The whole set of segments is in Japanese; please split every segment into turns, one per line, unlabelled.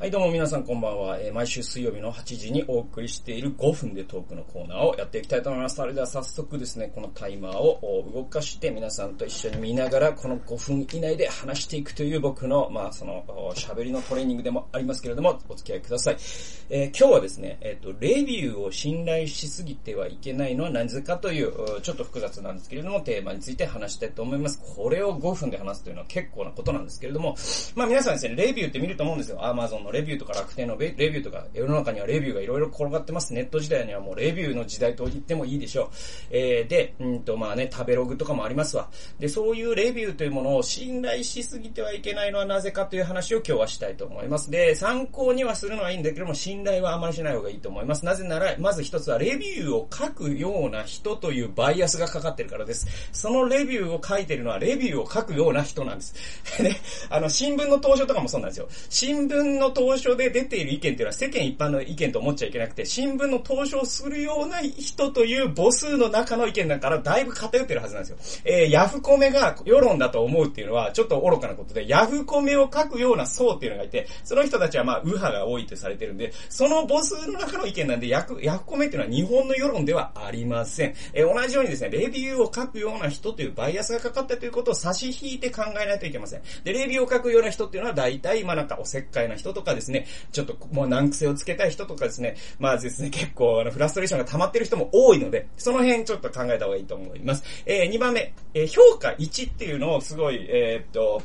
はい、どうも皆さんこんばんは。えー毎週水曜日の8時にお送りしている5分でトークのコーナーをやっていきたいと思います。それでは早速ですね、このタイマーを動かして皆さんと一緒に見ながら、この5分以内で話していくという僕の、まあその、喋りのトレーニングでもありますけれども、お付き合いください。えー今日はですね、えっ、と、レビューを信頼しすぎてはいけないのはなぜかという、ちょっと複雑なんですけれども、テーマについて話したいと思います。これを5分で話すというのは結構なことなんですけれども、まあ皆さんですね、レビューって見ると思うんですよ。Amazon のレビューとか楽天のレビューとか、世の中にはレビューがいろいろ転がってます。ネット時代にはもうレビューの時代と言ってもいいでしょう。えー、で、うんとまあね、食べログとかもありますわ。で、そういうレビューというものを信頼しすぎてはいけないのはなぜかという話を今日はしたいと思います。で、参考にはするのはいいんだけども、信頼はあまりしない方がいいと思います。なぜなら、まず一つはレビューを書くような人というバイアスがかかってるからです。そのレビューを書いてるのはレビューを書くような人なんです。で、あの、新聞の投書とかもそうなんですよ。新聞の投書で出ている意見っていうのは世間一般の意見と思っちゃいけなくて、新聞の投書をするような人という母数の中の意見だからだいぶ偏ってるはずなんですよ。えー、ヤフコメが世論だと思うっていうのはちょっと愚かなことで、ヤフコメを書くような層っていうのがいて、その人たちはまあ右派が多いとされてるんで、その母数の中の意見なんで、ヤフヤフコメっていうのは日本の世論ではありません。えー、同じようにですね、レビューを書くような人というバイアスがかかったということを差し引いて考えないといけません。で、レビューを書くような人っていうのは大体、まあなんかおせっかいな人とかですね、ちょっともう難癖をつけたい人とかですね、まあですね、結構あのフラストレーションが溜まってる人も多いので、その辺ちょっと考えた方がいいと思います。えー、2番目、えー評価1っていうのをすごい、えーっと、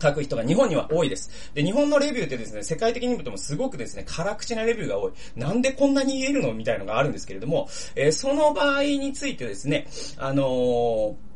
書く人が日本には多いです。で、日本のレビューってですね、世界的に見てもすごくですね、辛口なレビューが多い。なんでこんなに言えるのみたいのがあるんですけれども、えーその場合についてですね、あのー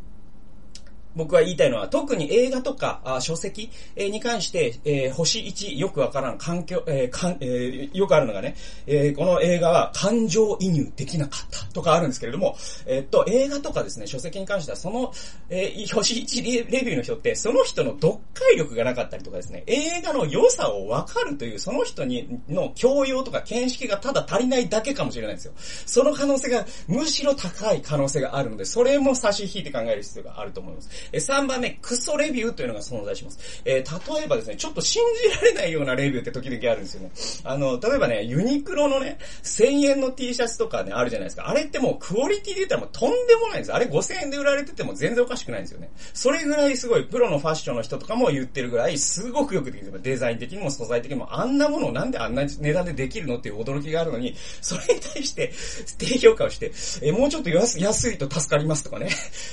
僕は言いたいのは、特に映画とかあ書籍、えーに関して、えー星1よくわからん環境、えーかんえーよくあるのがね、えーこの映画は感情移入できなかったとかあるんですけれども、えーっと、映画とかですね、書籍に関しては、その、えー星1レレビューの人って、その人の読解力がなかったりとかですね、映画の良さをわかるという、その人にの教養とか見識がただ足りないだけかもしれないんですよ。その可能性が、むしろ高い可能性があるので、それも差し引いて考える必要があると思います。え3番目、クソレビューというのが存在します。えー例えばですね、ちょっと信じられないようなレビューって時々あるんですよね。あの、例えばね、ユニクロのね、1000円の T シャツとかね、あるじゃないですか。あれってもうクオリティで言ったらもうとんでもないんです。あれ5000円で売られてても全然おかしくないんですよね。それぐらいすごい、プロのファッションの人とかも言ってるぐらい、すごくよくできてます。デザイン的にも素材的にも、あんなものをなんであんな値段でできるのっていう驚きがあるのに、それに対して低評価をして、えーもうちょっと安安いと助かりますとかね、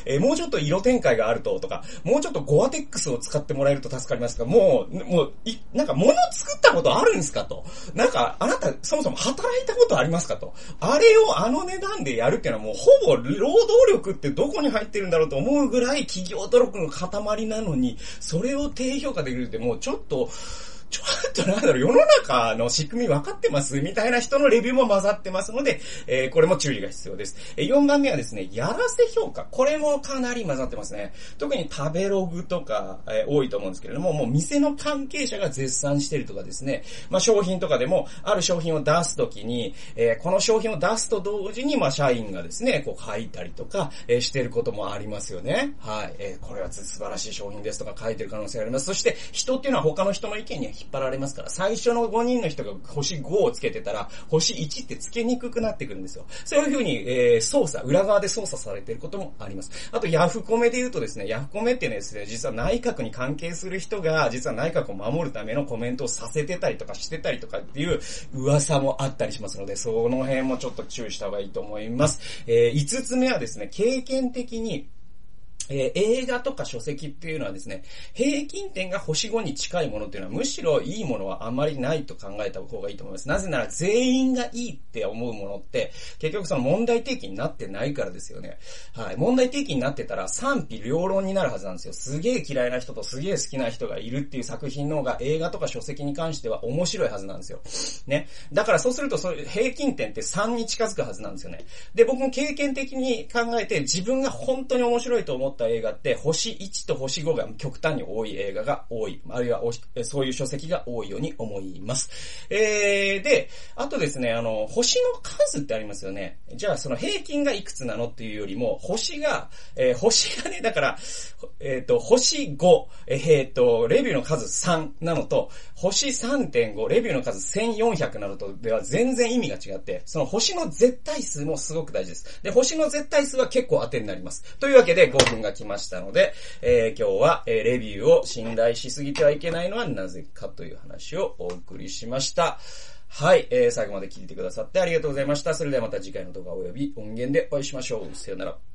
えーもうちょっと色展開があるととか、もうちょっとゴアテックスを使ってもらえると助かりますが、もう、もう、い、なんか物作ったことあるんですかと。なんか、あなたそもそも働いたことありますかと。あれをあの値段でやるっていうのはもうほぼ労働力ってどこに入ってるんだろうと思うぐらい企業努力の塊なのに、それを低評価できるってもうちょっと、ちょっとなんだろう、世の中の仕組み分かってますみたいな人のレビューも混ざってますので、えーこれも注意が必要です。えー4番目はですね、やらせ評価。これもかなり混ざってますね。特に食べログとか、えー多いと思うんですけれども、もう店の関係者が絶賛してるとかですね、まあ商品とかでも、ある商品を出すときに、えーこの商品を出すと同時に、まあ社員がですね、こう書いたりとか、えーしてることもありますよね。はい。えーこれは素晴らしい商品ですとか書いてる可能性があります。そして、人っていうのは他の人の意見には引っ張られますから、最初の5人の人が星5をつけてたら、星1ってつけにくくなってくるんですよ。そういうふうに、えー操作、裏側で操作されてることもあります。あと、ヤフコメで言うとですね、ヤフコメってですね、実は内閣に関係する人が、実は内閣を守るためのコメントをさせてたりとかしてたりとかっていう噂もあったりしますので、その辺もちょっと注意した方がいいと思います。えー5つ目はですね、経験的に、えー映画とか書籍っていうのはですね、平均点が星5に近いものっていうのはむしろいいものはあまりないと考えた方がいいと思います。なぜなら全員がいいって思うものって、結局その問題提起になってないからですよね。はい。問題提起になってたら賛否両論になるはずなんですよ。すげえ嫌いな人とすげえ好きな人がいるっていう作品の方が映画とか書籍に関しては面白いはずなんですよ。ね。だからそうするとそういう平均点って3に近づくはずなんですよね。で、僕も経験的に考えて自分が本当に面白いと思思った映画って、星1と星5が極端に多い映画が多い。あるいはそういう書籍が多いように思います。えー、で、あとですね、あの、星の数ってありますよね。じゃあその平均がいくつなのっていうよりも、星が、えー、星がね、だから、えっ、ー、と、星5、えっ、ー、と、レビューの数3なのと、星3.5、レビューの数1400なのとでは全然意味が違って、その星の絶対数もすごく大事です。で、星の絶対数は結構当てになります。というわけで5分が来ましたので、えー、今日は、えー、レビューを信頼しすぎてはいけないのはなぜかという話をお送りしました。はい、えー、最後まで聞いてくださってありがとうございました。それではまた次回の動画及び音源でお会いしましょう。さよなら。